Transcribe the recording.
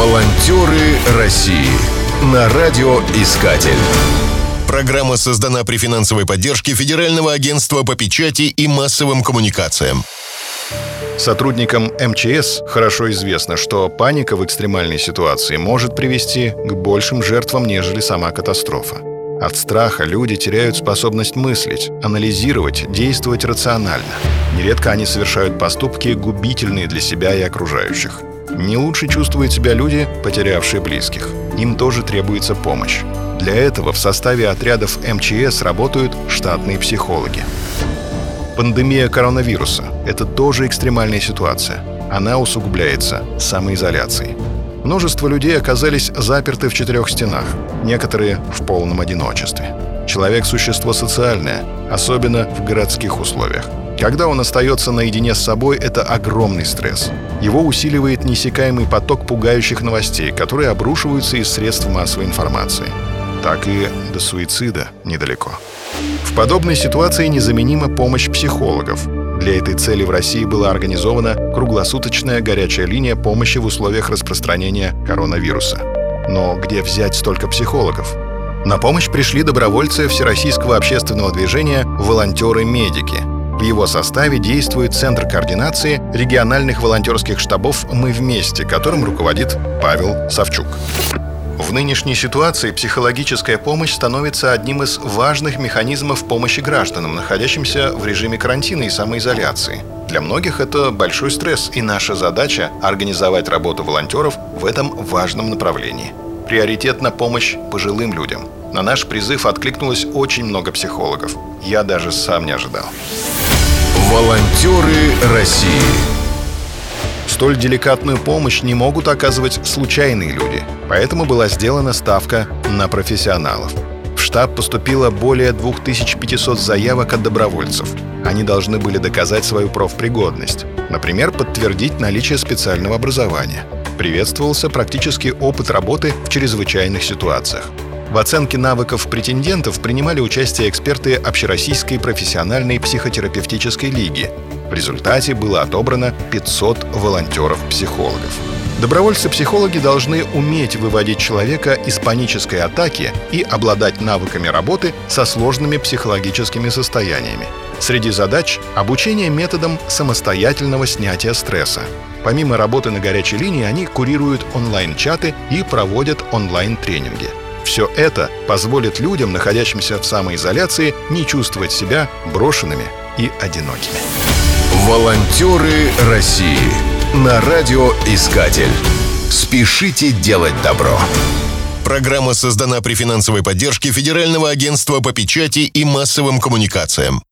Волонтеры России на радиоискатель. Программа создана при финансовой поддержке Федерального агентства по печати и массовым коммуникациям. Сотрудникам МЧС хорошо известно, что паника в экстремальной ситуации может привести к большим жертвам, нежели сама катастрофа. От страха люди теряют способность мыслить, анализировать, действовать рационально. Нередко они совершают поступки, губительные для себя и окружающих. Не лучше чувствуют себя люди, потерявшие близких. Им тоже требуется помощь. Для этого в составе отрядов МЧС работают штатные психологи. Пандемия коронавируса – это тоже экстремальная ситуация. Она усугубляется самоизоляцией. Множество людей оказались заперты в четырех стенах, некоторые в полном одиночестве. Человек – существо социальное, особенно в городских условиях. Когда он остается наедине с собой, это огромный стресс. Его усиливает неиссякаемый поток пугающих новостей, которые обрушиваются из средств массовой информации. Так и до суицида недалеко. В подобной ситуации незаменима помощь психологов. Для этой цели в России была организована круглосуточная горячая линия помощи в условиях распространения коронавируса. Но где взять столько психологов? На помощь пришли добровольцы Всероссийского общественного движения «Волонтеры-медики», в его составе действует Центр координации региональных волонтерских штабов «Мы вместе», которым руководит Павел Савчук. В нынешней ситуации психологическая помощь становится одним из важных механизмов помощи гражданам, находящимся в режиме карантина и самоизоляции. Для многих это большой стресс, и наша задача – организовать работу волонтеров в этом важном направлении. Приоритет на помощь пожилым людям. На наш призыв откликнулось очень много психологов. Я даже сам не ожидал. Волонтеры России. Столь деликатную помощь не могут оказывать случайные люди, поэтому была сделана ставка на профессионалов. В штаб поступило более 2500 заявок от добровольцев. Они должны были доказать свою профпригодность, например, подтвердить наличие специального образования. Приветствовался практический опыт работы в чрезвычайных ситуациях. В оценке навыков претендентов принимали участие эксперты Общероссийской профессиональной психотерапевтической лиги. В результате было отобрано 500 волонтеров-психологов. Добровольцы-психологи должны уметь выводить человека из панической атаки и обладать навыками работы со сложными психологическими состояниями. Среди задач — обучение методам самостоятельного снятия стресса. Помимо работы на горячей линии, они курируют онлайн-чаты и проводят онлайн-тренинги. Все это позволит людям, находящимся в самоизоляции, не чувствовать себя брошенными и одинокими. Волонтеры России на радиоискатель. Спешите делать добро. Программа создана при финансовой поддержке Федерального агентства по печати и массовым коммуникациям.